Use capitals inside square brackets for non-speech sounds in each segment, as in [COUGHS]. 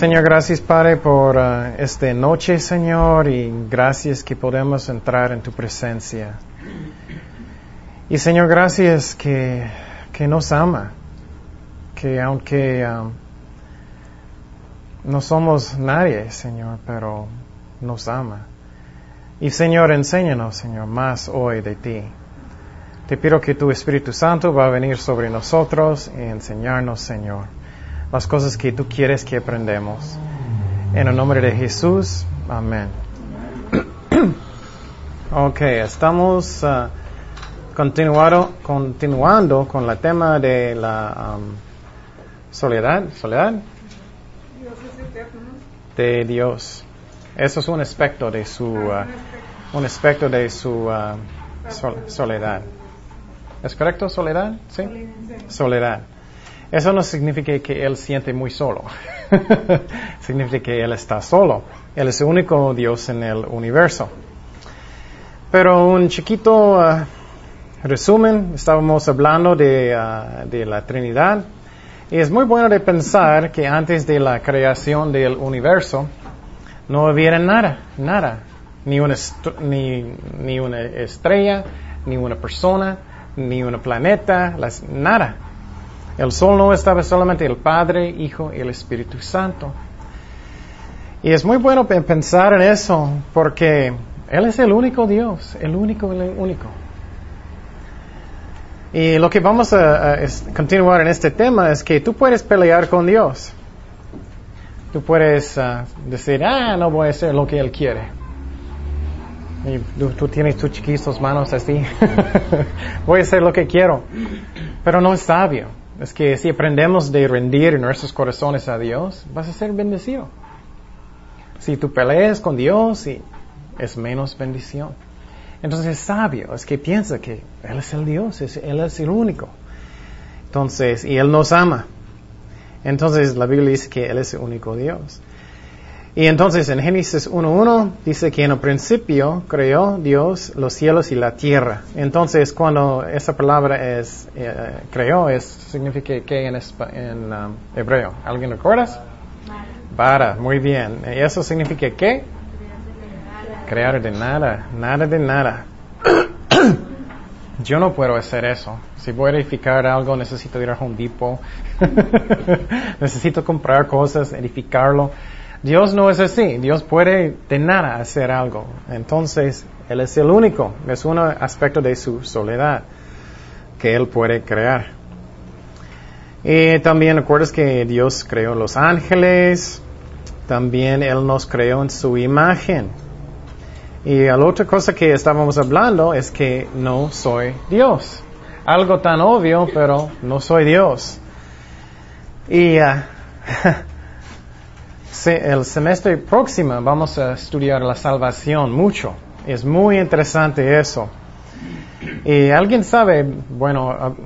Señor, gracias Padre por uh, esta noche, Señor, y gracias que podemos entrar en tu presencia. Y Señor, gracias que, que nos ama, que aunque um, no somos nadie, Señor, pero nos ama. Y Señor, enséñanos, Señor, más hoy de ti. Te pido que tu Espíritu Santo va a venir sobre nosotros y enseñarnos, Señor, las cosas que tú quieres que aprendamos. En el nombre de Jesús, amén. [CLEARS THROAT] ok, estamos uh, continuando con el tema de la um, soledad. ¿Soledad? De Dios. Eso es un aspecto de su, uh, un aspecto de su sol soledad. ¿Es correcto? ¿Soledad? ¿Sí? Soledad. Eso no significa que Él siente muy solo. [LAUGHS] significa que Él está solo. Él es el único Dios en el universo. Pero un chiquito uh, resumen, estábamos hablando de, uh, de la Trinidad. Y es muy bueno de pensar que antes de la creación del universo no había nada, nada. Ni una, ni, ni una estrella, ni una persona, ni un planeta, las, nada. El sol no estaba solamente el Padre, Hijo y el Espíritu Santo. Y es muy bueno pensar en eso porque Él es el único Dios, el único, el único. Y lo que vamos a, continuar en este tema es que tú puedes pelear con Dios. Tú puedes uh, decir, ah, no voy a hacer lo que Él quiere. Tú, tú, tienes tus chiquitos manos así. [LAUGHS] Voy a hacer lo que quiero. Pero no es sabio. Es que si aprendemos de rendir nuestros corazones a Dios, vas a ser bendecido. Si tú peleas con Dios, es menos bendición. Entonces es sabio, es que piensa que Él es el Dios, Él es el único. Entonces, y Él nos ama. Entonces la Biblia dice que Él es el único Dios. Y entonces en Génesis 1.1 dice que en el principio creó Dios los cielos y la tierra. Entonces cuando esa palabra es eh, creó, es, significa que en, en um, hebreo. ¿Alguien recuerda? Para, muy bien. ¿Y eso significa qué? Crear de nada, nada de nada. [COUGHS] Yo no puedo hacer eso. Si voy a edificar algo, necesito ir a Home Depot. [LAUGHS] necesito comprar cosas, edificarlo. Dios no es así. Dios puede de nada hacer algo. Entonces, Él es el único. Es un aspecto de su soledad que Él puede crear. Y también recuerdas que Dios creó los ángeles. También Él nos creó en su imagen. Y la otra cosa que estábamos hablando es que no soy Dios. Algo tan obvio, pero no soy Dios. Y uh, [LAUGHS] el semestre próximo vamos a estudiar la salvación mucho. Es muy interesante eso. Y alguien sabe, bueno,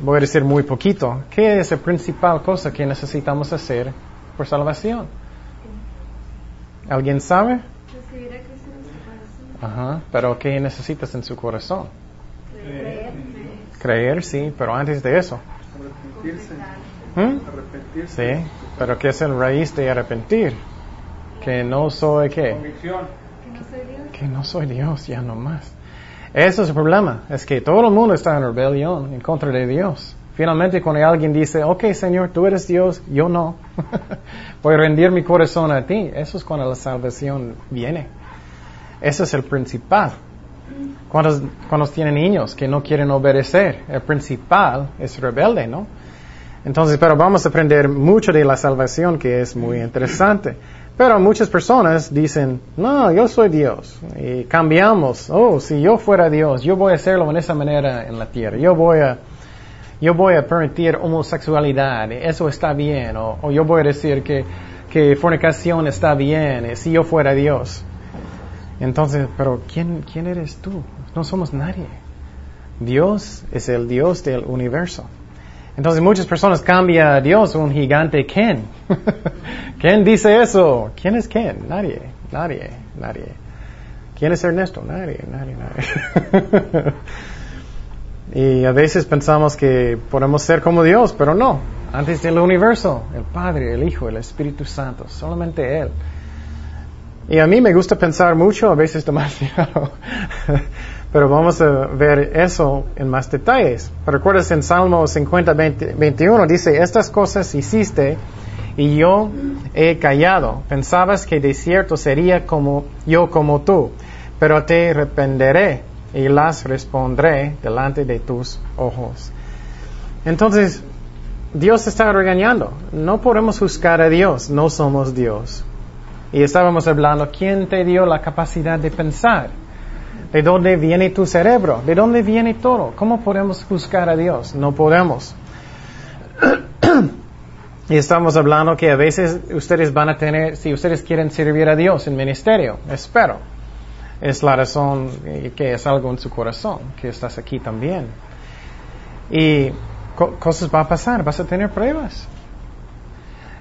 voy a decir muy poquito, ¿qué es la principal cosa que necesitamos hacer por salvación? ¿Alguien sabe? Ajá, pero ¿qué necesitas en su corazón? Creer. Creer, sí, pero antes de eso. ¿Mm? Sí, pero ¿qué es el raíz de arrepentir? Que no soy qué? Que no soy Dios, ya no más. Eso es el problema, es que todo el mundo está en rebelión en contra de Dios. Finalmente cuando alguien dice, ok Señor, tú eres Dios, yo no, [LAUGHS] voy a rendir mi corazón a ti, eso es cuando la salvación viene. Eso es el principal. Cuando, cuando tienen niños que no quieren obedecer, el principal es rebelde, ¿no? Entonces, pero vamos a aprender mucho de la salvación que es muy interesante. Pero muchas personas dicen, no, yo soy Dios. Y cambiamos, oh, si yo fuera Dios, yo voy a hacerlo en esa manera en la tierra. Yo voy a, yo voy a permitir homosexualidad, eso está bien. O, o yo voy a decir que, que fornicación está bien, si yo fuera Dios. Entonces, pero ¿quién, ¿quién eres tú? No somos nadie. Dios es el Dios del universo. Entonces muchas personas cambian a Dios un gigante Ken. [LAUGHS] ¿Quién dice eso? ¿Quién es Ken? Nadie, nadie, nadie. ¿Quién es Ernesto? Nadie, nadie, nadie. [LAUGHS] y a veces pensamos que podemos ser como Dios, pero no. Antes del universo, el Padre, el Hijo, el Espíritu Santo, solamente Él. Y a mí me gusta pensar mucho, a veces demasiado, [LAUGHS] pero vamos a ver eso en más detalles. Recuerdas en Salmo 50, 21, dice, estas cosas hiciste y yo he callado. Pensabas que de cierto sería como yo como tú, pero te arrependeré y las respondré delante de tus ojos. Entonces, Dios está regañando. No podemos juzgar a Dios, no somos Dios. Y estábamos hablando, ¿quién te dio la capacidad de pensar? ¿De dónde viene tu cerebro? ¿De dónde viene todo? ¿Cómo podemos juzgar a Dios? No podemos. [CLEARS THROAT] y estamos hablando que a veces ustedes van a tener, si ustedes quieren servir a Dios en ministerio, espero. Es la razón que es algo en su corazón, que estás aquí también. Y cosas van a pasar, vas a tener pruebas.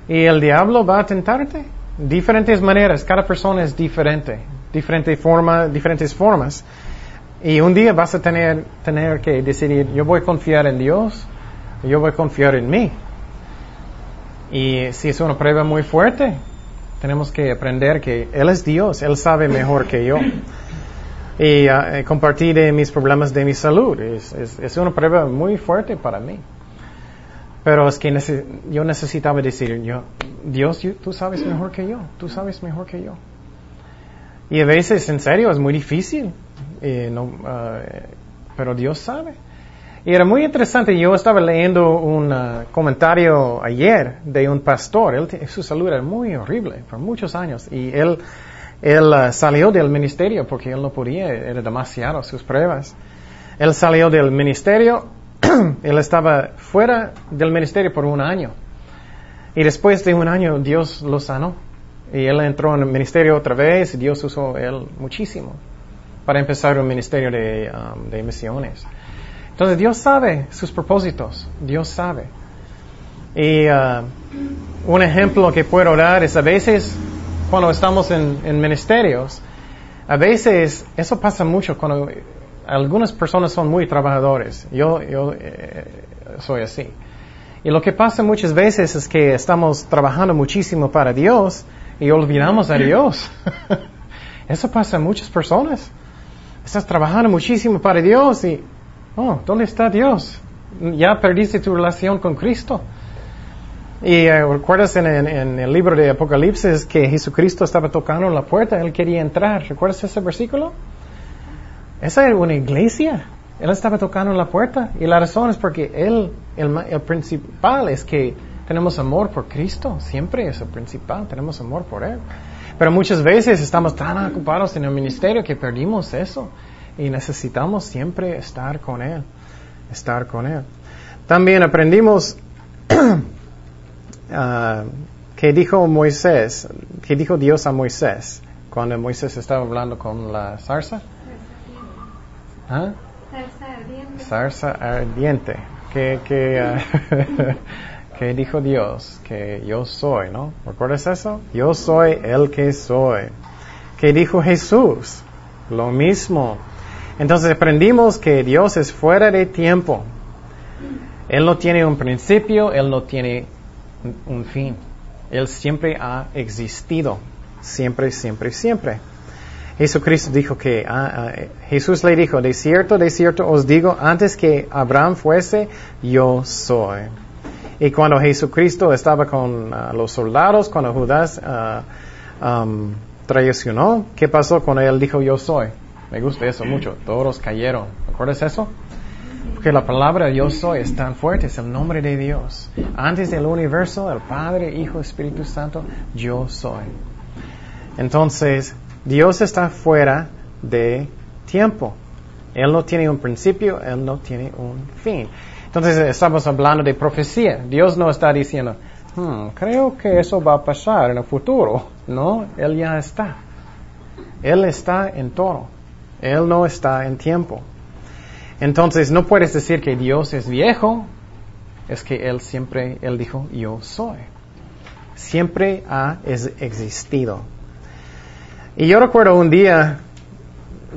Y el diablo va a tentarte diferentes maneras, cada persona es diferente, diferente forma, diferentes formas. Y un día vas a tener, tener que decidir, yo voy a confiar en Dios, yo voy a confiar en mí. Y si es una prueba muy fuerte, tenemos que aprender que Él es Dios, Él sabe mejor que yo. Y uh, compartir mis problemas de mi salud es, es, es una prueba muy fuerte para mí. Pero es que yo necesitaba decir, yo, Dios, tú sabes mejor que yo, tú sabes mejor que yo. Y a veces, en serio, es muy difícil, uh, pero Dios sabe. Y era muy interesante, yo estaba leyendo un uh, comentario ayer de un pastor, él, su salud era muy horrible por muchos años y él, él uh, salió del ministerio porque él no podía, era demasiado sus pruebas. Él salió del ministerio [CLEARS THROAT] él estaba fuera del ministerio por un año. Y después de un año Dios lo sanó. Y él entró en el ministerio otra vez y Dios usó él muchísimo para empezar un ministerio de, um, de misiones. Entonces Dios sabe sus propósitos. Dios sabe. Y uh, un ejemplo que puedo dar es a veces cuando estamos en, en ministerios, a veces eso pasa mucho cuando algunas personas son muy trabajadores. Yo, yo eh, soy así. Y lo que pasa muchas veces es que estamos trabajando muchísimo para Dios y olvidamos a Dios. [LAUGHS] Eso pasa a muchas personas. Estás trabajando muchísimo para Dios y, oh, ¿dónde está Dios? Ya perdiste tu relación con Cristo. Y eh, recuerdas en, el libro de Apocalipsis que Jesucristo estaba tocando la puerta, él quería entrar. ¿Recuerdas ese versículo? Esa era una iglesia. Él estaba tocando la puerta y la razón es porque él, el, principal es que tenemos amor por Cristo, siempre es el principal, tenemos amor por Él. Pero muchas veces estamos tan ocupados en el ministerio que perdimos eso y necesitamos siempre estar con Él, estar con Él. También aprendimos uh, [CLEARS THROAT] que dijo Moisés, que dijo Dios a Moisés cuando Moisés estaba hablando con la zarza. ¿Ah? Zarza ardiente. Que, que, uh, [LAUGHS] que dijo Dios, que yo soy, ¿no? ¿Recuerdas eso? Yo soy el que soy. Que dijo Jesús, lo mismo. Entonces aprendimos que Dios es fuera de tiempo. Él no tiene un principio, Él no tiene un fin. Él siempre ha existido. Siempre, siempre, siempre. Jesucristo dijo que, ah, ah, Jesús le dijo, de cierto, de cierto os digo, antes que Abraham fuese, yo soy. Y cuando Jesucristo estaba con ah, los soldados, cuando Judas um, traicionó, ¿qué pasó cuando él dijo yo soy? Me gusta eso mucho, todos cayeron. ¿Recuerdas eso? Porque la palabra yo soy es tan fuerte, es el nombre de Dios. Antes del universo, el Padre, Hijo, Espíritu Santo, yo soy. Entonces, Dios está fuera de tiempo. Él no tiene un principio, Él no tiene un fin. Entonces estamos hablando de profecía. Dios no está diciendo, hmm, creo que eso va a pasar en el futuro. No, Él ya está. Él está en todo. Él no está en tiempo. Entonces no puedes decir que Dios es viejo. Es que Él siempre, Él dijo, yo soy. Siempre ha existido. Y yo recuerdo un día,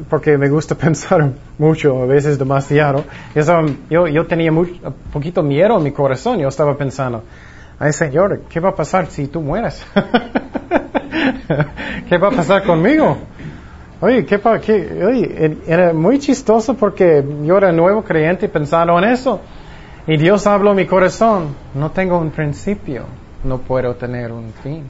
porque me gusta [LAUGHS] pensar mucho, a veces demasiado. Yo, yo tenía un poquito miedo en mi corazón. Yo estaba pensando, ay Señor, ¿qué va a pasar si tú mueres? [LAUGHS] ¿Qué va a pasar conmigo? Oye, ¿qué, qué oye, era muy chistoso porque yo era nuevo creyente pensando en eso. Y Dios habló en mi corazón, no tengo un principio, no puedo tener un fin.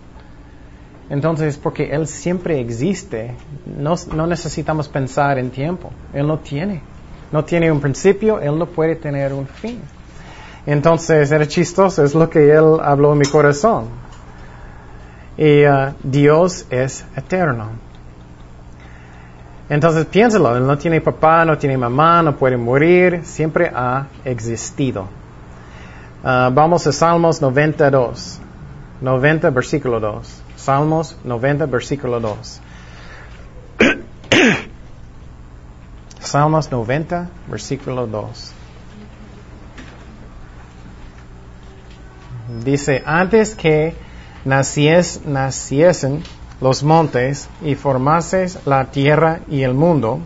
Entonces, porque Él siempre existe, no, necesitamos pensar en tiempo. Él no tiene. No tiene un principio, Él no puede tener un fin. Entonces, era chistoso, es lo que Él habló en mi corazón. Y uh, Dios es eterno. Entonces, piénsalo, Él no tiene papá, no tiene mamá, no puede morir, siempre ha existido. Uh, vamos a Salmos 92. 90, versículo 2. Salmos 90, versículo 2. [COUGHS] Salmos 90, versículo 2. Dice, antes que nacies, naciesen los montes y formases la tierra y el mundo,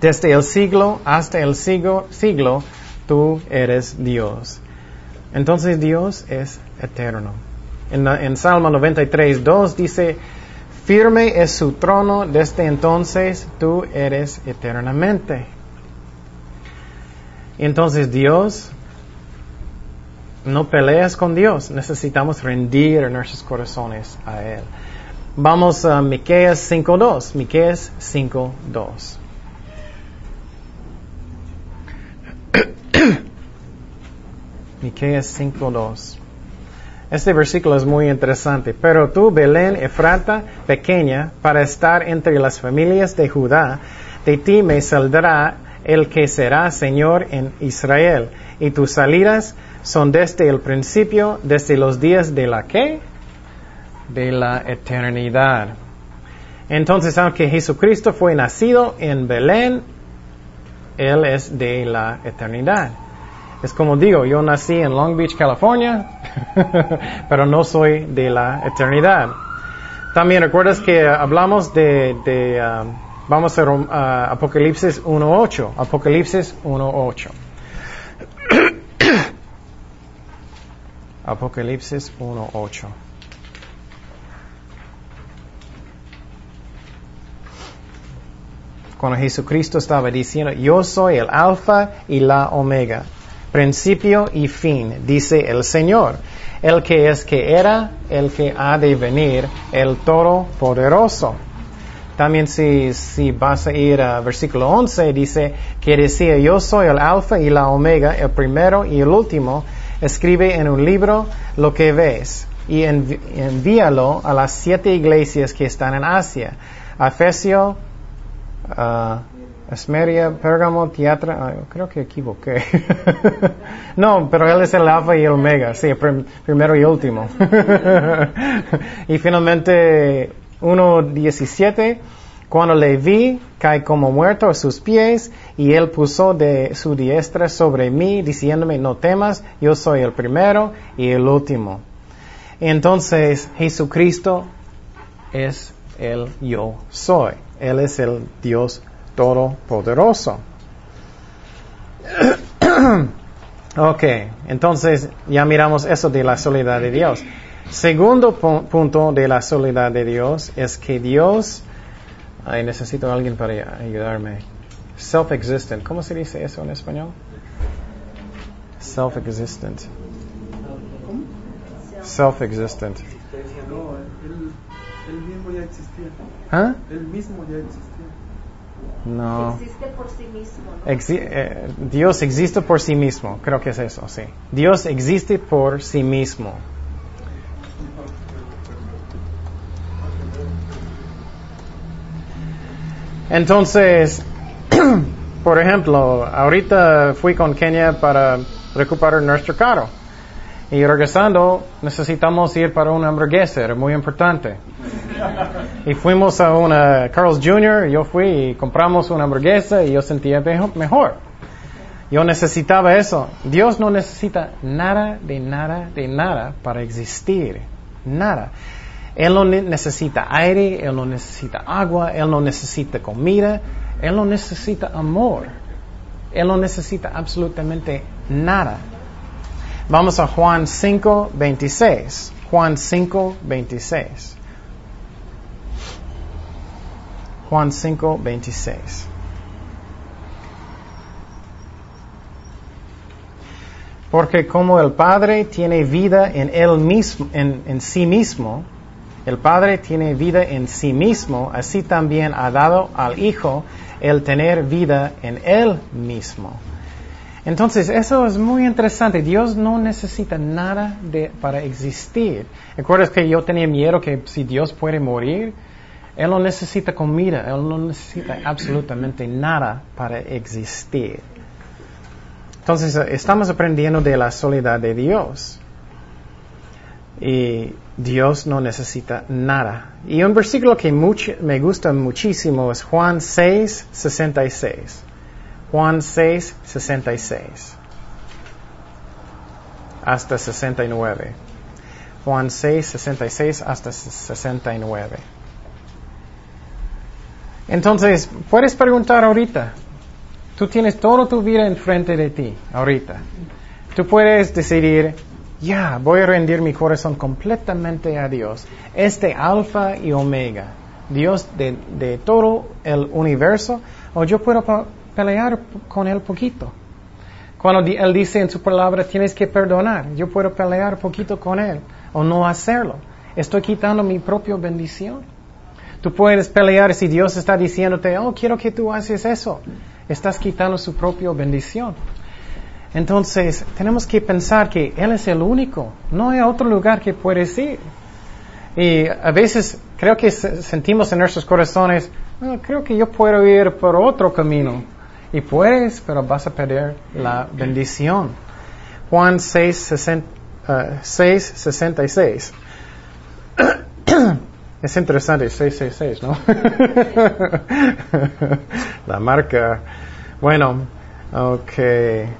desde el siglo hasta el siglo, siglo tú eres Dios. Entonces Dios es eterno. En, Salmo 93, 2 dice, firme es su trono desde entonces, tú eres eternamente. Entonces Dios, no peleas con Dios, necesitamos rendir nuestros corazones a Él. Vamos a Miqueas 5.2, Miqueas 5.2. [COUGHS] Miqueas 5.2. Este versículo es muy interesante. Pero tú, Belén, Efrata, pequeña, para estar entre las familias de Judá, de ti me saldrá el que será Señor en Israel. Y tus salidas son desde el principio, desde los días de la qué? De la eternidad. Entonces, aunque Jesucristo fue nacido en Belén, Él es de la eternidad. Es como digo, yo nací en Long Beach, California, [LAUGHS] pero no soy de la eternidad. También recuerdas que hablamos de, um, vamos a uh, Apocalipsis 1.8, Apocalipsis 1.8. [COUGHS] Apocalipsis 1.8. Cuando Jesucristo estaba diciendo, yo soy el alfa y la omega, principio y fin, dice el Señor, el que es que era, el que ha de venir, el Todopoderoso. También si, si vas a ir a versículo 11, dice que decía, yo soy el alfa y la omega, el primero y el último, escribe en un libro lo que ves y envíalo a las siete iglesias que están en Asia. Efesio, uh, Esmeria, Pérgamo, Teatra, creo que equivoqué. [LAUGHS] no, pero él es el alfa y el omega, sí, primero y último. [LAUGHS] y finalmente 1.17, cuando le vi, cae como muerto a sus pies, y él puso de su diestra sobre mí, diciéndome, no temas, yo soy el primero y el último. Entonces, Jesucristo es el yo soy. Él es el Dios todopoderoso. [CLEARS THROAT] ok, entonces ya miramos eso de la soledad de Dios. Segundo punto de la soledad de Dios es que Dios, ay, necesito a alguien para ayudarme. Self-existent, ¿cómo se dice eso en español? Self-existent. Self-existent. él, mismo ya existía. ¿Ah? Él mismo ya existía. No. Existe por sí mismo. Eh, Dios existe por sí mismo, creo que es eso, sí. Dios existe por sí mismo. Entonces, [CLEARS THROAT] por ejemplo, ahorita fui con Kenia para recuperar nuestro carro. Y regresando, necesitamos ir para una hamburguesa, era muy importante. Y fuimos a una Carl's Jr., yo fui y compramos una hamburguesa y yo sentía mejor. Yo necesitaba eso. Dios no necesita nada de nada de nada para existir. Nada. Él no necesita aire, Él no necesita agua, Él no necesita comida, Él no necesita amor. Él no necesita absolutamente nada. Vamos a Juan 5, 26. Juan 5, 26. Juan 5, 26. Porque como el Padre tiene vida en él mismo, en, en, sí mismo, el Padre tiene vida en sí mismo, así también ha dado al Hijo el tener vida en él mismo. Entonces, eso es muy interesante. Dios no necesita nada para existir. ¿Recuerdas que yo tenía miedo que si Dios puede morir, Él no necesita comida, Él no necesita absolutamente nada para existir. Entonces, estamos aprendiendo de la soledad de Dios. Y Dios no necesita nada. Y un versículo que me gusta muchísimo es Juan 6, 66. Juan 6, 66. Hasta 69. Juan 6, 66 hasta 69. Entonces, puedes preguntar ahorita. Tú tienes toda tu vida enfrente de ti, ahorita. Tú puedes decidir, ya, voy a rendir mi corazón completamente a Dios. Este alfa y omega, Dios de, todo el universo, o yo puedo pelear con Él poquito. Cuando Él dice en su palabra, tienes que perdonar, yo puedo pelear poquito con Él, o no hacerlo. Estoy quitando mi propia bendición. Tú puedes pelear si Dios está diciéndote, oh, quiero que tú haces eso. Estás quitando su propia bendición. Entonces, tenemos que pensar que Él es el único. No hay otro lugar que puedes ir. Y a veces creo que sentimos en nuestros corazones, creo que yo puedo ir por otro camino. Y puedes, pero vas a perder la bendición. Juan 6, 66. [CLEARS THROAT] es interesante, 666, ¿no? [LAUGHS] la marca. Bueno, Ok.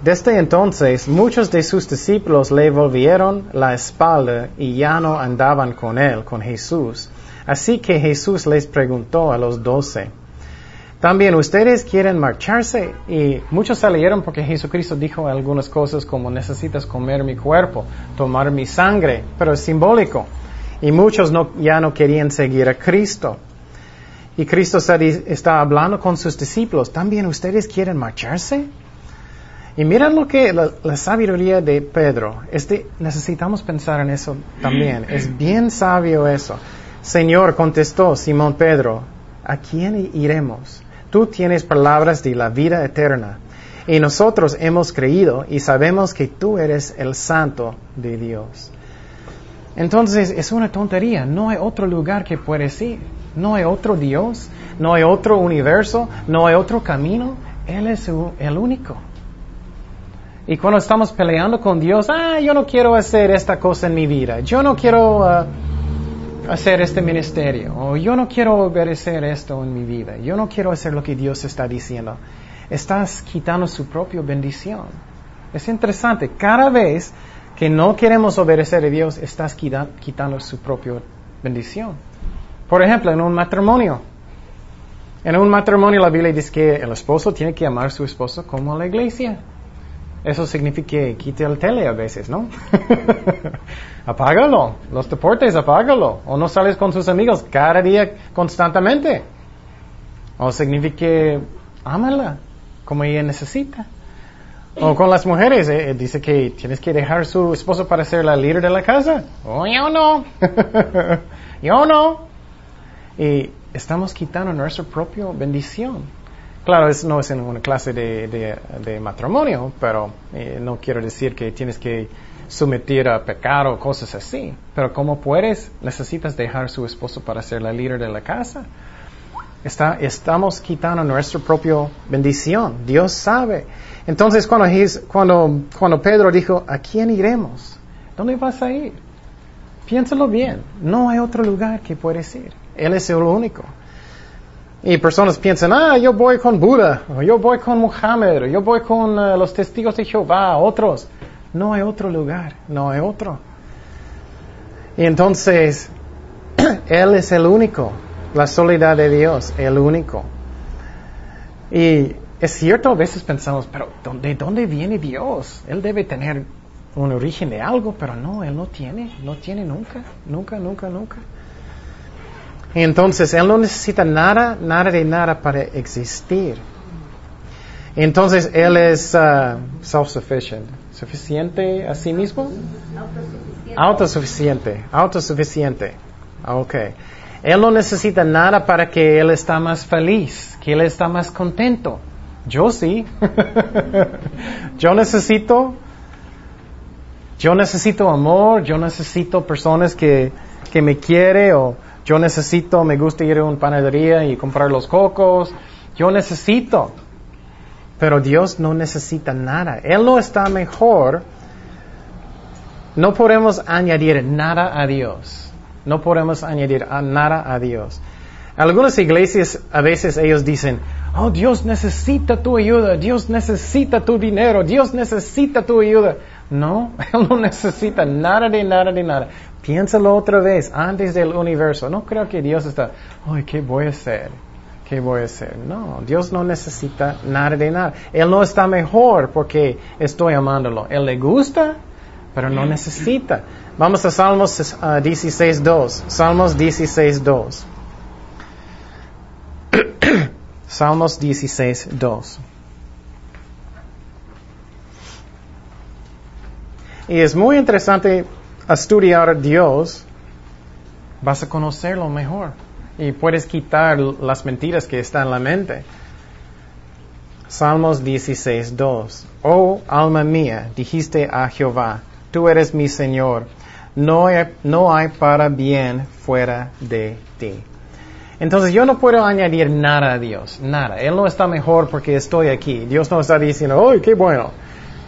Desde entonces muchos de sus discípulos le volvieron la espalda y ya no andaban con él, con Jesús. Así que Jesús les preguntó a los doce, ¿también ustedes quieren marcharse? Y muchos salieron porque Jesucristo dijo algunas cosas como necesitas comer mi cuerpo, tomar mi sangre, pero es simbólico. Y muchos ya no querían seguir a Cristo. Y Cristo está, hablando con sus discípulos. ¿También ustedes quieren marcharse? Y miren lo que la, sabiduría de Pedro. Este, necesitamos pensar en eso también. Es bien sabio eso. Señor, contestó Simón Pedro, ¿a quién iremos? Tú tienes palabras de la vida eterna. Y nosotros hemos creído y sabemos que tú eres el santo de Dios. Entonces es una tontería. No hay otro lugar que puedes ir. No hay otro Dios, no hay otro universo, no hay otro camino. Él es el único. Y cuando estamos peleando con Dios, ah, yo no quiero hacer esta cosa en mi vida, yo no quiero uh, hacer este ministerio, o yo no quiero obedecer esto en mi vida, yo no quiero hacer lo que Dios está diciendo. Estás quitando su propia bendición. Es interesante, cada vez que no queremos obedecer a Dios, estás quitando su propia bendición. Por ejemplo, en un matrimonio. En un matrimonio la Biblia dice que el esposo tiene que amar a su esposo como a la iglesia. Eso significa que quite el tele a veces, ¿no? [LAUGHS] apágalo. Los deportes, apágalo. O no sales con sus amigos cada día constantemente. O significa que ámala como ella necesita. O con las mujeres, eh, dice que tienes que dejar a su esposo para ser la líder de la casa. Oh, yo no. [LAUGHS] yo no. Y estamos quitando nuestra propia bendición. Claro, no es en una clase de, matrimonio, pero eh, no quiero decir que tienes que someter a pecado o cosas así. Pero como puedes, necesitas dejar a su esposo para ser la líder de la casa. Está, estamos quitando nuestra propia bendición. Dios sabe. Entonces, cuando, cuando, cuando Pedro dijo, ¿a quién iremos? ¿Dónde vas a ir? Piénsalo bien. No hay otro lugar que puedes ir. Él es el único. Y personas piensan, ah, yo voy con Buda, o yo voy con Muhammad, o yo voy con eh, los testigos de Jehová, otros. No hay otro lugar, no hay otro. Y entonces, [CLEARS THROAT] Él es el único, la soledad de Dios, el único. Y es cierto, a veces pensamos, pero ¿de dónde viene Dios? Él debe tener un origen de algo, pero no, Él no tiene, no tiene nunca, nunca, nunca, nunca. Y entonces Él no necesita nada, nada de nada para existir. Entonces Él es uh, self-sufficient, suficiente a sí mismo. Autosuficiente, autosuficiente. Ok. Él no necesita nada para que Él está más feliz, que Él está más contento. Yo sí. [LAUGHS] yo necesito, yo necesito amor, yo necesito personas que, que me quiere o yo necesito, me gusta ir a una panadería y comprar los cocos. Yo necesito. Pero Dios no necesita nada. Él no está mejor. No podemos añadir nada a Dios. No podemos añadir nada a Dios. Algunas iglesias a veces ellos dicen, oh Dios necesita tu ayuda, Dios necesita tu dinero, Dios necesita tu ayuda. No, [LAUGHS] Él no necesita nada de nada de nada. Piénsalo otra vez, antes del universo. No creo que Dios está, ay, ¿qué voy a hacer? ¿Qué voy a hacer? No, Dios no necesita nada de nada. Él no está mejor porque estoy amándolo. Él le gusta, pero no necesita. Vamos a Salmos 16.2. Uh, Salmos 16.2. [CLEARS THROAT] Salmos 16.2. Y es muy interesante estudiar a Dios, vas a conocerlo mejor y puedes quitar las mentiras que están en la mente. Salmos 16, 2. Oh alma mía, dijiste a Jehová, tú eres mi Señor, no hay, no hay para bien fuera de ti. Entonces yo no puedo añadir nada a Dios, nada. Él no está mejor porque estoy aquí. Dios no está diciendo, oh, qué bueno.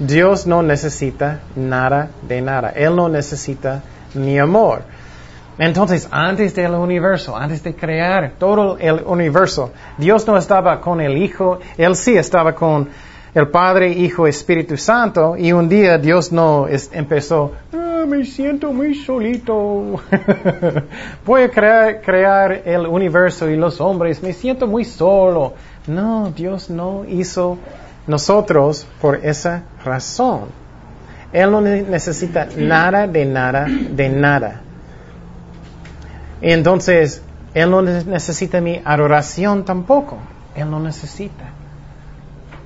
Dios no necesita nada de nada. Él no necesita mi amor. Entonces, antes del universo, antes de crear todo el universo, Dios no estaba con el Hijo, Él sí estaba con el Padre, Hijo, Espíritu Santo, y un día Dios no empezó, ah, me siento muy solito, [LAUGHS] voy a crear, crear el universo y los hombres, me siento muy solo. No, Dios no hizo nosotros por esa razón. Él no necesita nada de nada de nada. Y entonces, Él no necesita mi adoración tampoco. Él no necesita.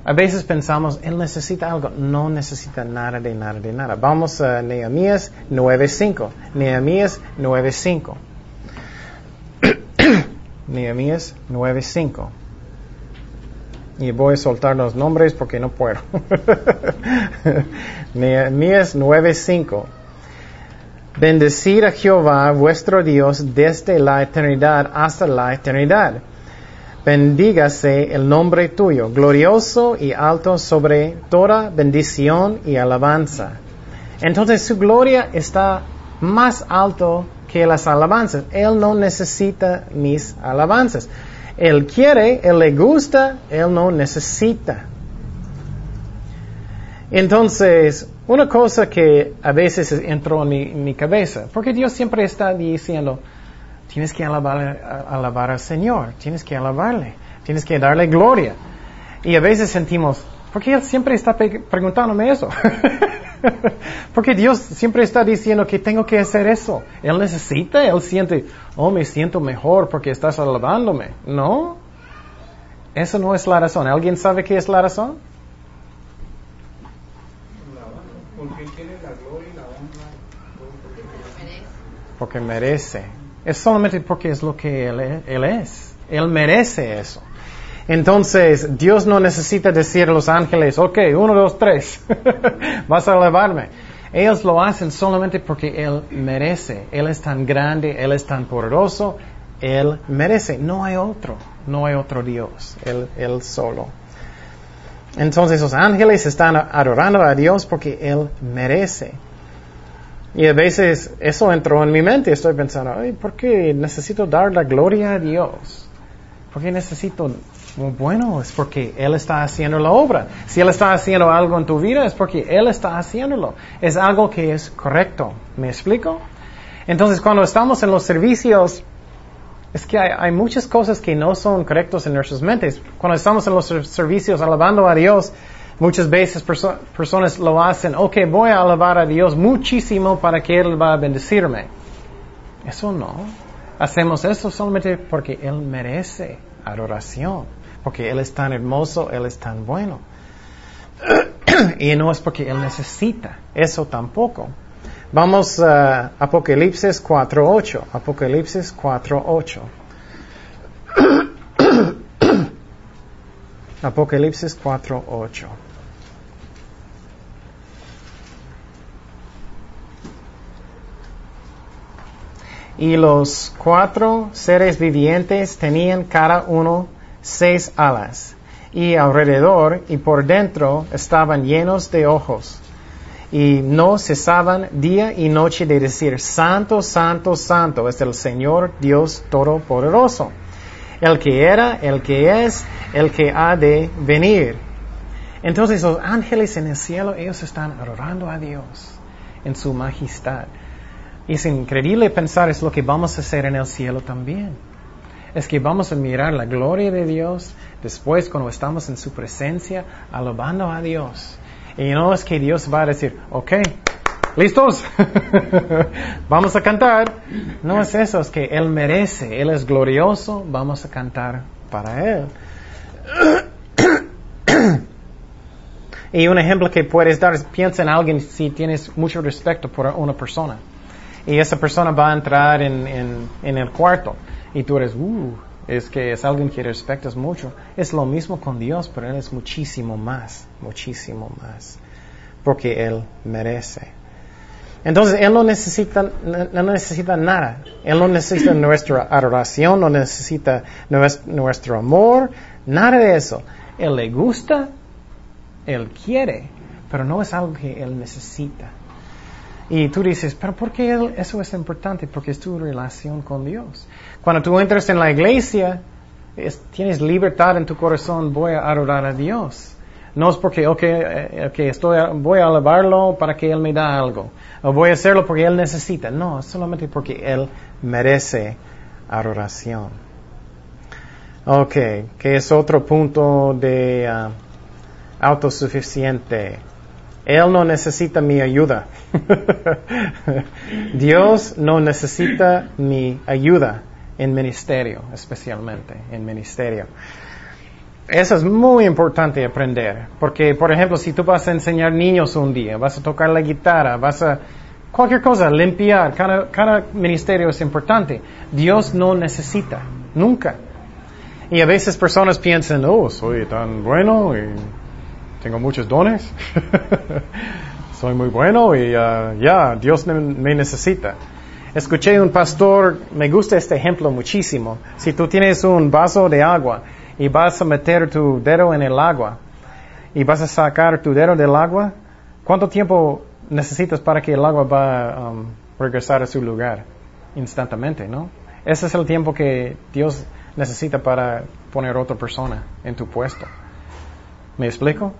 A veces pensamos, Él necesita algo. No necesita nada de nada de nada. Vamos a Nehemías 9.5. Nehemías 9.5. [CLEARS THROAT] Nehemías 9.5. Y voy a soltar los nombres porque no puedo. [LAUGHS] Nehemías 9:5. Bendecir a Jehová vuestro Dios desde la eternidad hasta la eternidad. Bendígase el nombre tuyo, glorioso y alto sobre toda bendición y alabanza. Entonces su gloria está más alto que las alabanzas. Él no necesita mis alabanzas. Él quiere, Él le gusta, Él no necesita. Entonces, una cosa que a veces entró en mi, cabeza, porque Dios siempre está diciendo, tienes que alabar, alabar al Señor, tienes que alabarle, tienes que darle gloria. Y a veces sentimos, ¿por qué Él siempre está preguntándome eso? [LAUGHS] [LAUGHS] Porque Dios siempre está diciendo que tengo que hacer eso. Él necesita, Él siente, oh, me siento mejor porque estás alabándome. No. Eso no es la razón. ¿Alguien sabe qué es la razón? Porque. Porque merece. Es solamente porque es lo que él es. Él merece eso. Entonces, Dios no necesita decir a los ángeles, ok, uno, dos, tres, [LAUGHS] vas a elevarme. Ellos lo hacen solamente porque Él merece. Él es tan grande, Él es tan poderoso, Él merece. No hay otro, no hay otro Dios, Él, él solo. Entonces los ángeles están adorando a Dios porque Él merece. Y a veces eso entró en mi mente. Estoy pensando, ¿por qué necesito dar la gloria a Dios? ¿Por qué necesito bueno, es porque Él está haciendo la obra. Si Él está haciendo algo en tu vida, es porque Él está haciéndolo. Es algo que es correcto. ¿Me explico? Entonces, cuando estamos en los servicios, es que hay, muchas cosas que no son correctas en nuestras mentes. Cuando estamos en los servicios alabando a Dios, muchas veces personas lo hacen, ok, voy a alabar a Dios muchísimo para que Él va a bendecirme. Eso no. Hacemos eso solamente porque Él merece adoración, porque Él es tan hermoso, Él es tan bueno. [CLEARS THROAT] y no es porque Él necesita, eso tampoco. Vamos a Apocalipsis 4.8. Apocalipsis 4.8. [CLEARS THROAT] Apocalipsis 4.8. Y los cuatro seres vivientes tenían cada uno seis alas, y alrededor y por dentro estaban llenos de ojos y no cesaban día y noche de decir, Santo, Santo, Santo es el Señor Dios Todopoderoso, el que era, el que es, el que ha de venir. Entonces los ángeles en el cielo, ellos están adorando a Dios en su majestad. Es increíble pensar es lo que vamos a hacer en el cielo también. Es que vamos a mirar la gloria de Dios después cuando estamos en su presencia, alabando a Dios. Y no es que Dios va a decir, ok, ¿listos? [LAUGHS] vamos a cantar. No es eso, es que Él merece, Él es glorioso, vamos a cantar para Él. [COUGHS] y un ejemplo que puedes dar es piensa en alguien si tienes mucho respeto por una persona. Y esa persona va a entrar en, en, en el cuarto y tú eres, uh, es que es alguien que respetas mucho. Es lo mismo con Dios, pero Él es muchísimo más, muchísimo más, porque Él merece. Entonces, Él no necesita, no necesita nada. Él no necesita [COUGHS] nuestra adoración, no necesita nuestro amor, nada de eso. Él le gusta, Él quiere, pero no es algo que Él necesita. Y tú dices, pero ¿por qué eso es importante? Porque es tu relación con Dios. Cuando tú entras en la iglesia, tienes libertad en tu corazón, voy a adorar a Dios. No es porque, ok, eh, estoy, voy a alabarlo para que Él me da algo. O voy a hacerlo porque Él necesita. No, es solamente porque Él merece adoración. Ok, que es otro punto de uh, autosuficiente. Él no necesita mi ayuda. [LAUGHS] Dios no necesita mi ayuda en ministerio, especialmente en ministerio. Eso es muy importante aprender, porque por ejemplo, si tú vas a enseñar niños un día, vas a tocar la guitarra, vas a cualquier cosa, limpiar, cada, cada ministerio es importante. Dios no necesita, nunca. Y a veces personas piensan, oh, soy tan bueno y tengo muchos dones, [LAUGHS] soy muy bueno y uh, ya, Dios me necesita. Escuché un pastor, me gusta este ejemplo muchísimo. Si tú tienes un vaso de agua y vas a meter tu dedo en el agua y vas a sacar tu dedo del agua, ¿cuánto tiempo necesitas para que el agua va a um, regresar a su lugar? Instantáneamente, ¿no? Ese es el tiempo que Dios necesita para poner otra persona en tu puesto. ¿Me explico?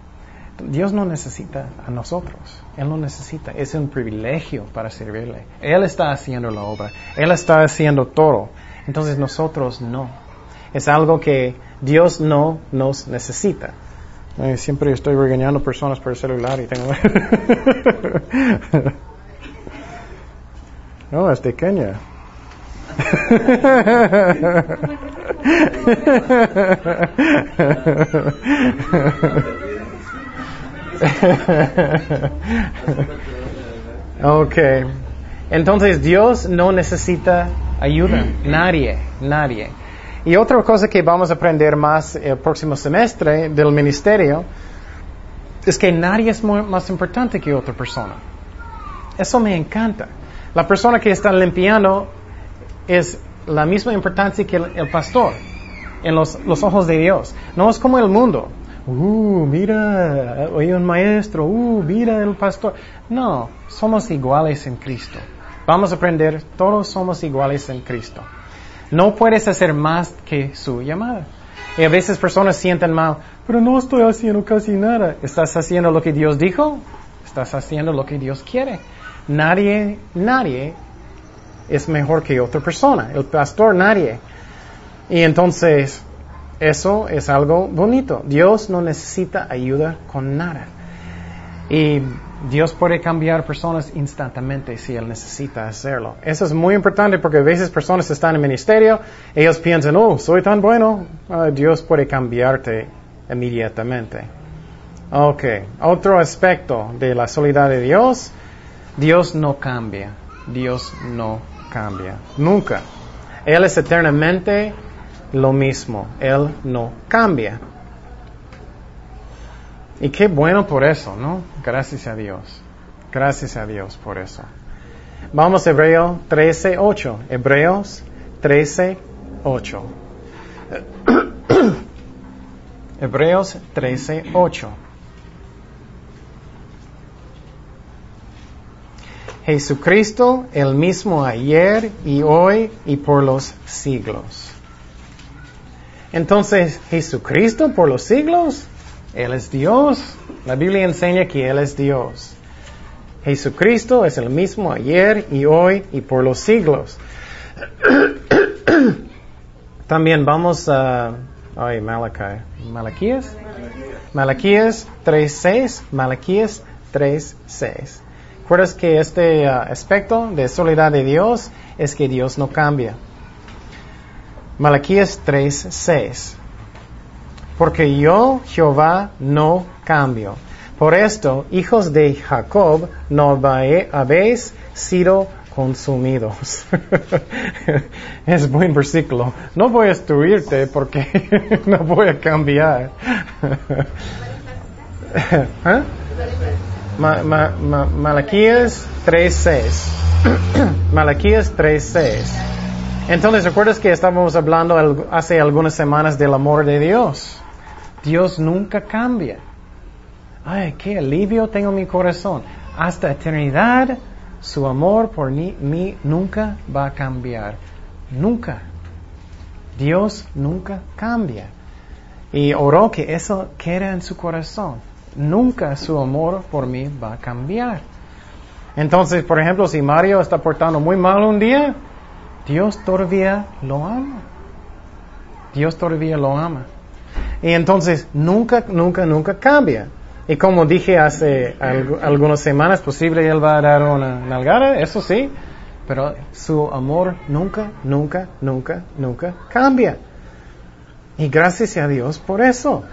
Dios no necesita a nosotros. Él no necesita. Es un privilegio para servirle. Él está haciendo la obra. Él está haciendo todo. Entonces nosotros no. Es algo que Dios no nos necesita. siempre estoy regañando personas por el celular y tengo... [LAUGHS] no, es de Kenia. [LAUGHS] [LAUGHS] [LAUGHS] ok. Entonces Dios no necesita ayuda. Nadie, nadie. Y otra cosa que vamos a aprender más el próximo semestre del ministerio es que nadie es más importante que otra persona. Eso me encanta. La persona que está limpiando es la misma importancia que el, pastor en los ojos de Dios. No es como el mundo uh, mira, oye un maestro, uh, mira el pastor. No, somos iguales en Cristo. Vamos a aprender, todos somos iguales en Cristo. No puedes hacer más que su llamada. Y a veces personas sienten mal, pero no estoy haciendo casi nada. ¿Estás haciendo lo que Dios dijo? ¿Estás haciendo lo que Dios quiere? Nadie, nadie es mejor que otra persona. El pastor nadie. Y entonces, eso es algo bonito. Dios no necesita ayuda con nada. Y Dios puede cambiar personas instantáneamente si Él necesita hacerlo. Eso es muy importante porque a veces personas están en ministerio, ellos piensan, oh, soy tan bueno, ah, Dios puede cambiarte inmediatamente. Ok, otro aspecto de la soledad de Dios, Dios no cambia, Dios no cambia, nunca. Él es eternamente lo mismo, Él no cambia. Y qué bueno por eso, ¿no? Gracias a Dios. Gracias a Dios por eso. Vamos a Hebreos 13, 8. [COUGHS] Hebreos 13, 8. Hebreos 13, 8. Jesucristo el mismo ayer y hoy y por los siglos. Entonces, Jesucristo por los siglos, Él es Dios. La Biblia enseña que Él es Dios. Jesucristo es el mismo ayer y hoy y por los siglos. [COUGHS] También vamos a... Ay, Malachi. Malaquías. Malaquías 3.6. Malaquías 3.6. ¿Recuerdas que este uh, aspecto de soledad de Dios es que Dios no cambia? Malaquías 3:6. Porque yo, Jehová, no cambio. Por esto, hijos de Jacob, no habéis sido consumidos. [LAUGHS] es buen versículo. No voy a destruirte porque [LAUGHS] no voy a cambiar. [LAUGHS] ¿Ah? Malaquías 3.6. [CLEARS THROAT] Malaquías 3.6. Entonces, ¿recuerdas que estábamos hablando hace algunas semanas del amor de Dios? Dios nunca cambia. Ay, qué alivio tengo en mi corazón. Hasta eternidad, su amor por mí, nunca va a cambiar. Nunca. Dios nunca cambia. Y oró que eso quede en su corazón. Nunca su amor por mí va a cambiar. Entonces, por ejemplo, si Mario está portando muy mal un día, Dios todavía lo ama. Dios todavía lo ama. Y entonces nunca, nunca, nunca cambia. Y como dije hace algunas semanas, posible Él va a dar una nalgada, eso sí, pero su amor nunca, nunca, nunca, nunca cambia. Y gracias a Dios por eso.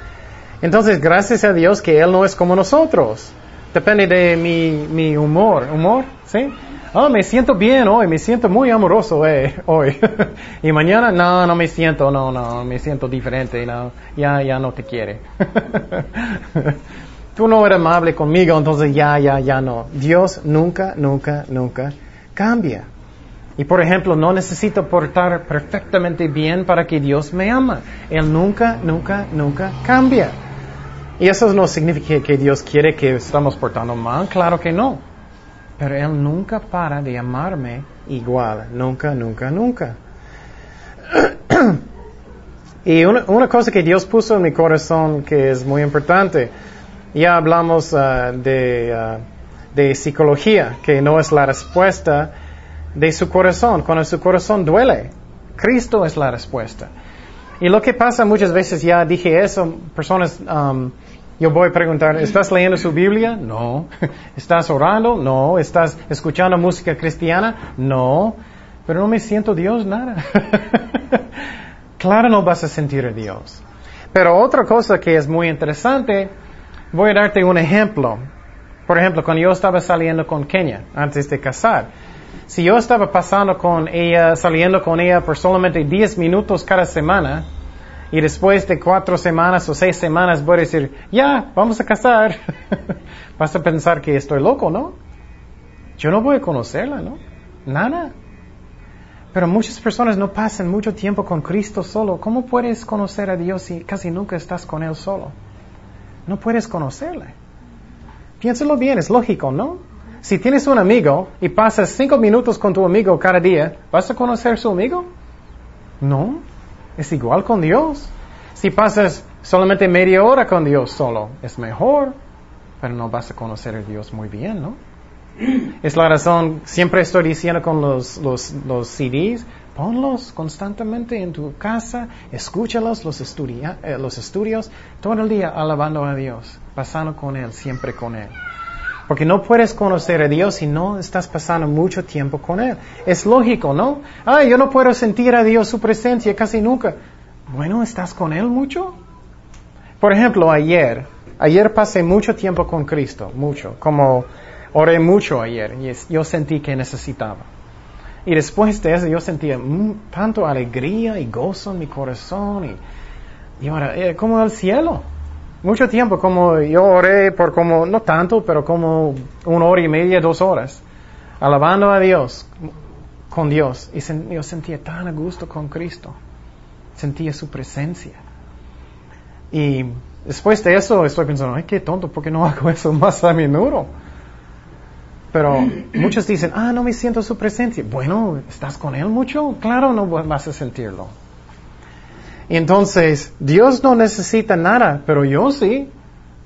Entonces, gracias a Dios que Él no es como nosotros. Depende de mi, mi humor. ¿Humor? ¿Sí? Oh, me siento bien hoy, me siento muy amoroso eh, hoy. [LAUGHS] y mañana, no, no me siento, no, no, me siento diferente, no, ya, ya no te quiere. [LAUGHS] Tú no eres amable conmigo, entonces ya, ya, ya no. Dios nunca, nunca, nunca cambia. Y por ejemplo, no necesito portar perfectamente bien para que Dios me ama. Él nunca, nunca, nunca cambia. Y eso no significa que Dios quiere que estamos portando mal, claro que no. Pero Él nunca para de amarme igual, nunca, nunca, nunca. [CLEARS THROAT] y una, cosa que Dios puso en mi corazón que es muy importante, ya hablamos uh, de, uh, de psicología, que no es la respuesta de su corazón, cuando su corazón duele. Cristo es la respuesta. Y lo que pasa muchas veces, ya dije eso, personas um, yo voy a preguntar, ¿estás leyendo su Biblia? No. [LAUGHS] ¿Estás orando? No. ¿Estás escuchando música cristiana? No. Pero no me siento Dios nada. [LAUGHS] claro no vas a sentir a Dios. Pero otra cosa que es muy interesante, voy a darte un ejemplo. Por ejemplo, cuando yo estaba saliendo con Kenia antes de casar, si yo estaba pasando con ella, saliendo con ella por solamente 10 minutos cada semana, y después de cuatro semanas o seis semanas voy a decir, ya, vamos a casar. [LAUGHS] Vas a pensar que estoy loco, ¿no? Yo no voy a conocerla, ¿no? Nada. Pero muchas personas no pasan mucho tiempo con Cristo solo. ¿Cómo puedes conocer a Dios si casi nunca estás con Él solo? No puedes conocerle. Piénsalo bien, es lógico, ¿no? Si tienes un amigo y pasas cinco minutos con tu amigo cada día, ¿vas a conocer a su amigo? No. Es igual con Dios. Si pasas solamente media hora con Dios solo, es mejor, pero no vas a conocer a Dios muy bien, ¿no? [CLEARS THROAT] Es la razón, siempre estoy diciendo con los, los, los CDs, ponlos constantemente en tu casa, escúchalos, los, estudia, eh, los estudios, todo el día alabando a Dios, pasando con Él, siempre con Él. Porque no puedes conocer a Dios si no estás pasando mucho tiempo con Él. Es lógico, ¿no? Ay, yo no puedo sentir a Dios su presencia casi nunca. Bueno, ¿estás con Él mucho? Por ejemplo, ayer, ayer pasé mucho tiempo con Cristo, mucho, como oré mucho ayer y yo sentí que necesitaba. Y después de eso yo sentía tanto alegría y gozo en mi corazón y, y ahora, eh, como el cielo. Mucho tiempo, como yo oré por como, no tanto, pero como una hora y media, dos horas, alabando a Dios, con Dios. Y yo sentía tan a gusto con Cristo. Sentía su presencia. Y después de eso estoy pensando, ay, qué tonto, ¿por qué no hago eso más a menudo? Pero muchos dicen, ah, no me siento su presencia. Bueno, ¿estás con Él mucho? Claro, no vas a sentirlo. Y entonces, Dios no necesita nada, pero yo sí.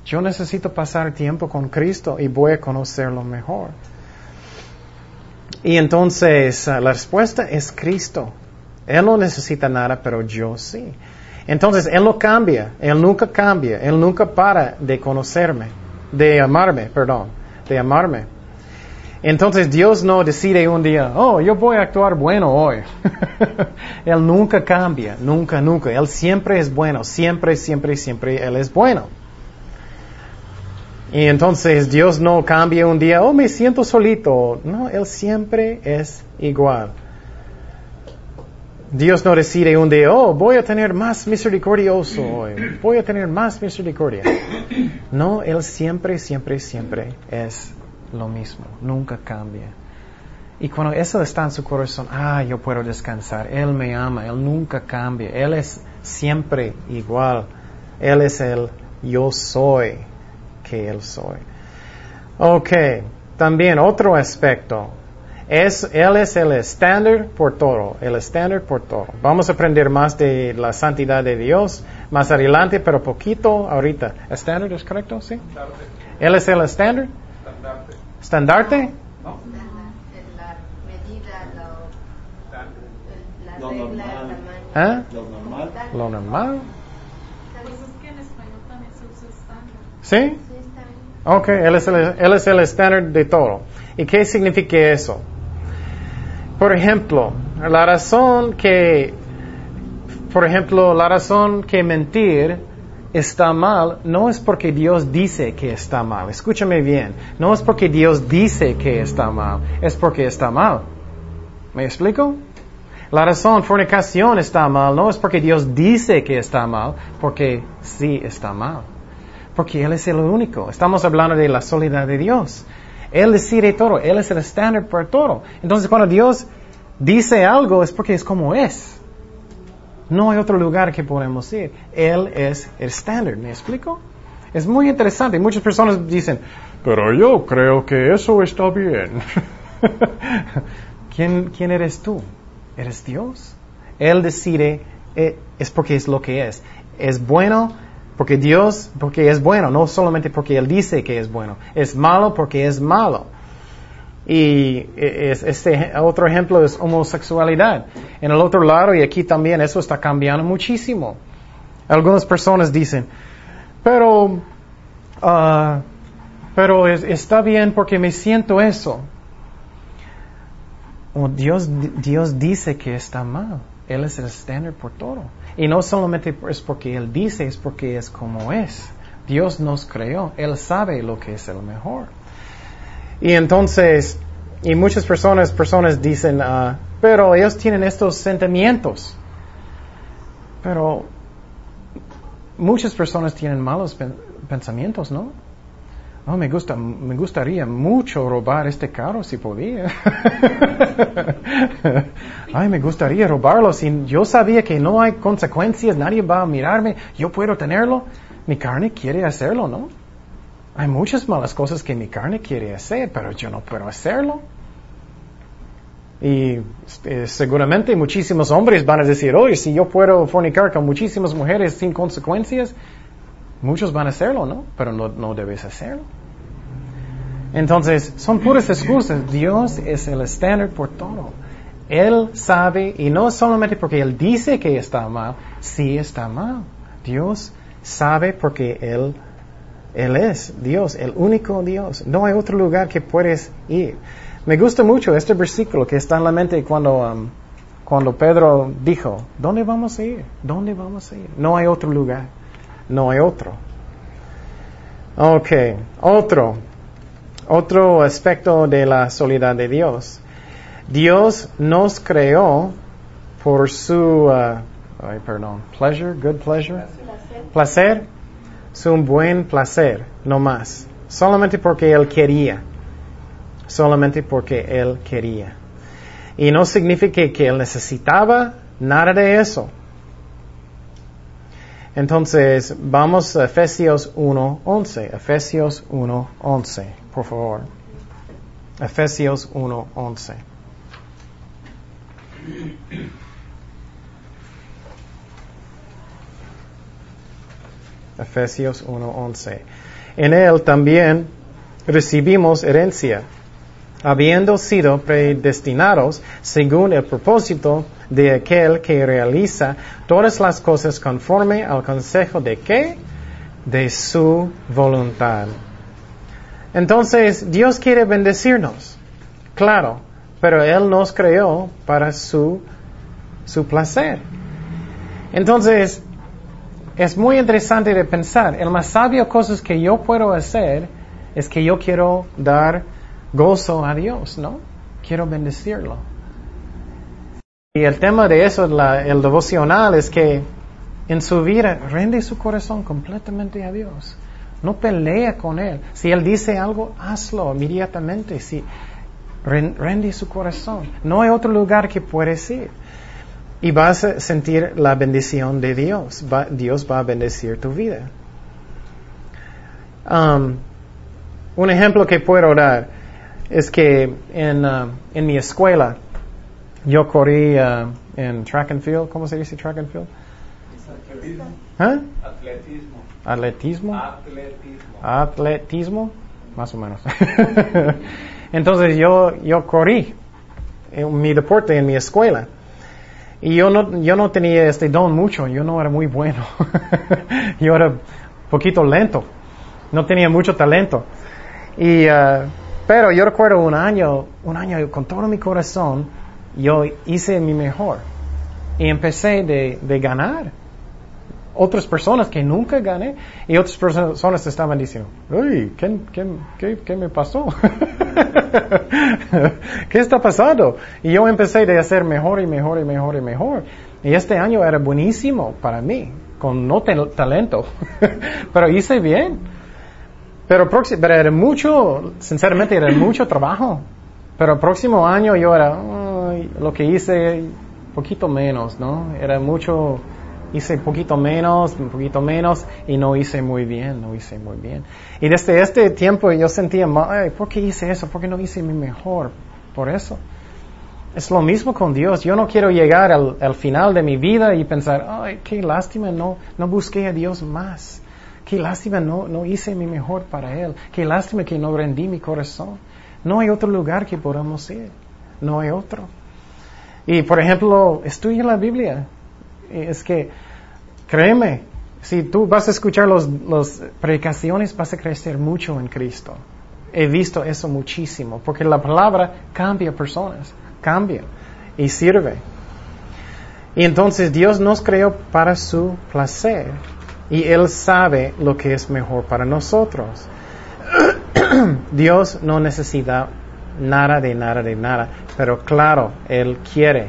Yo necesito pasar tiempo con Cristo y voy a conocerlo mejor. Y entonces, la respuesta es Cristo. Él no necesita nada, pero yo sí. Entonces, Él no cambia, Él nunca cambia, Él nunca para de conocerme, de amarme, perdón, de amarme. Entonces Dios no decide un día, oh, yo voy a actuar bueno hoy. [LAUGHS] él nunca cambia, nunca, nunca. Él siempre es bueno, siempre, siempre, siempre Él es bueno. Y entonces Dios no cambia un día, oh, me siento solito. No, Él siempre es igual. Dios no decide un día, oh, voy a tener más misericordioso hoy, voy a tener más misericordia. No, Él siempre, siempre, siempre es lo mismo, nunca cambia. Y cuando eso está en su corazón, ah, yo puedo descansar, Él me ama, Él nunca cambia, Él es siempre igual, Él es el yo soy que Él soy. Ok, también otro aspecto, es, Él es el estándar por todo, el estándar por todo. Vamos a aprender más de la santidad de Dios más adelante, pero poquito ahorita. ¿Estándar es correcto? ¿Sí? Él es el estándar. ¿Estandarte? No. La medida, lo, la regla, ¿Eh? Lo normal. Lo normal. ¿Sí? Ok, él es, el, él es el estándar de todo. ¿Y qué significa eso? Por ejemplo, la razón que, por ejemplo, la razón que mentir está mal no es porque Dios dice que está mal. Escúchame bien. No es porque Dios dice que está mal. Es porque está mal. ¿Me explico? La razón fornicación está mal no es porque Dios dice que está mal, porque sí está mal. Porque Él es el único. Estamos hablando de la soledad de Dios. Él decide todo. Él es el estándar por todo. Entonces cuando Dios dice algo es porque es como es. No hay otro lugar que podemos ir. Él es el estándar, ¿me explico? Es muy interesante. Muchas personas dicen, pero yo creo que eso está bien. [LAUGHS] ¿Quién, ¿Quién eres tú? ¿Eres Dios? Él decide, eh, es porque es lo que es. Es bueno porque Dios, porque es bueno, no solamente porque Él dice que es bueno. Es malo porque es malo. Y este otro ejemplo es homosexualidad. En el otro lado y aquí también eso está cambiando muchísimo. Algunas personas dicen, pero, uh, pero está bien porque me siento eso. Dios, Dios dice que está mal. Él es el estándar por todo. Y no solamente es porque Él dice, es porque es como es. Dios nos creó. Él sabe lo que es el mejor. Y entonces, y muchas personas, personas dicen, uh, pero ellos tienen estos sentimientos. Pero muchas personas tienen malos pensamientos, ¿no? Oh, me gusta, me gustaría mucho robar este carro si podía. [LAUGHS] Ay, me gustaría robarlo si yo sabía que no hay consecuencias, nadie va a mirarme, yo puedo tenerlo. Mi carne quiere hacerlo, ¿no? Hay muchas malas cosas que mi carne quiere hacer, pero yo no puedo hacerlo. Y eh, seguramente muchísimos hombres van a decir, oye, si yo puedo fornicar con muchísimas mujeres sin consecuencias, muchos van a hacerlo, ¿no? Pero no, no debes hacerlo. Entonces, son puras excusas. Dios es el estándar por todo. Él sabe, y no solamente porque Él dice que está mal, sí está mal. Dios sabe porque Él, Él es Dios, el único Dios. No hay otro lugar que puedes ir. Me gusta mucho este versículo que está en la mente cuando, um, cuando Pedro dijo, ¿dónde vamos a ir? ¿Dónde vamos a ir? No hay otro lugar. No hay otro. Ok, otro. Otro aspecto de la soledad de Dios. Dios nos creó por su, uh, ay, perdón, pleasure, good pleasure, placer. placer, su buen placer, no más. Solamente porque Él quería. Solamente porque Él quería. Y no significa que Él necesitaba nada de eso. Entonces, vamos a Efesios 1.11. Efesios 1.11, por favor. Efesios 1.11. Efesios 1.11. En él también recibimos herencia, habiendo sido predestinados según el propósito de aquel que realiza todas las cosas conforme al consejo de qué? De su voluntad. Entonces, Dios quiere bendecirnos, claro, pero Él nos creó para su, su placer. Entonces, es muy interesante de pensar, el más sabio cosas que yo puedo hacer es que yo quiero dar gozo a Dios, ¿no? Quiero bendecirlo. Y el tema de eso, el devocional, es que en su vida rende su corazón completamente a Dios. No pelea con Él. Si Él dice algo, hazlo inmediatamente. Si rende su corazón. No hay otro lugar que puedes ir. Y vas a sentir la bendición de Dios. Dios va a bendecir tu vida. Um, un ejemplo que puedo dar es que en, uh, en mi escuela, yo corrí uh, en track and field. ¿Cómo se dice track and field? Atletismo. ¿Ah? Atletismo. Atletismo. Atletismo. Atletismo. Más o menos. [LAUGHS] Entonces yo, yo corrí en mi deporte en mi escuela. Y yo no, yo no tenía este don mucho, yo no era muy bueno. [LAUGHS] yo era poquito lento, no tenía mucho talento. Y, uh, pero yo recuerdo un año, un año con todo mi corazón, yo hice mi mejor y empecé de, de ganar. Otras personas que nunca gané y otras personas estaban diciendo, uy, ¿qué, qué, qué, qué me pasó? [LAUGHS] [LAUGHS] ¿Qué está pasando? Y yo empecé de hacer mejor y mejor y mejor y mejor. Y este año era buenísimo para mí, con no talento, [LAUGHS] pero hice bien. Pero, pero era mucho, sinceramente era mucho trabajo. Pero el próximo año yo era, lo que hice, poquito menos, ¿no? Era mucho, hice poquito menos, un poquito menos, y no hice muy bien, no hice muy bien. Y desde este tiempo yo sentía, Ay, ¿por qué hice eso? ¿Por qué no hice mi mejor? Por eso. Es lo mismo con Dios. Yo no quiero llegar al, al final de mi vida y pensar, ay, qué lástima, no, no busqué a Dios más. Qué lástima, no, no hice mi mejor para Él. Qué lástima que no rendí mi corazón. No hay otro lugar que podamos ir. No hay otro. Y por ejemplo, estudia la Biblia. Es que, créeme, si tú vas a escuchar las los predicaciones, vas a crecer mucho en Cristo. He visto eso muchísimo, porque la palabra cambia personas, cambia y sirve. Y entonces Dios nos creó para su placer y Él sabe lo que es mejor para nosotros. [CLEARS THROAT] Dios no necesita nada de nada de nada, pero claro, Él quiere.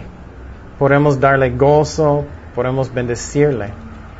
Podemos darle gozo, podemos bendecirle.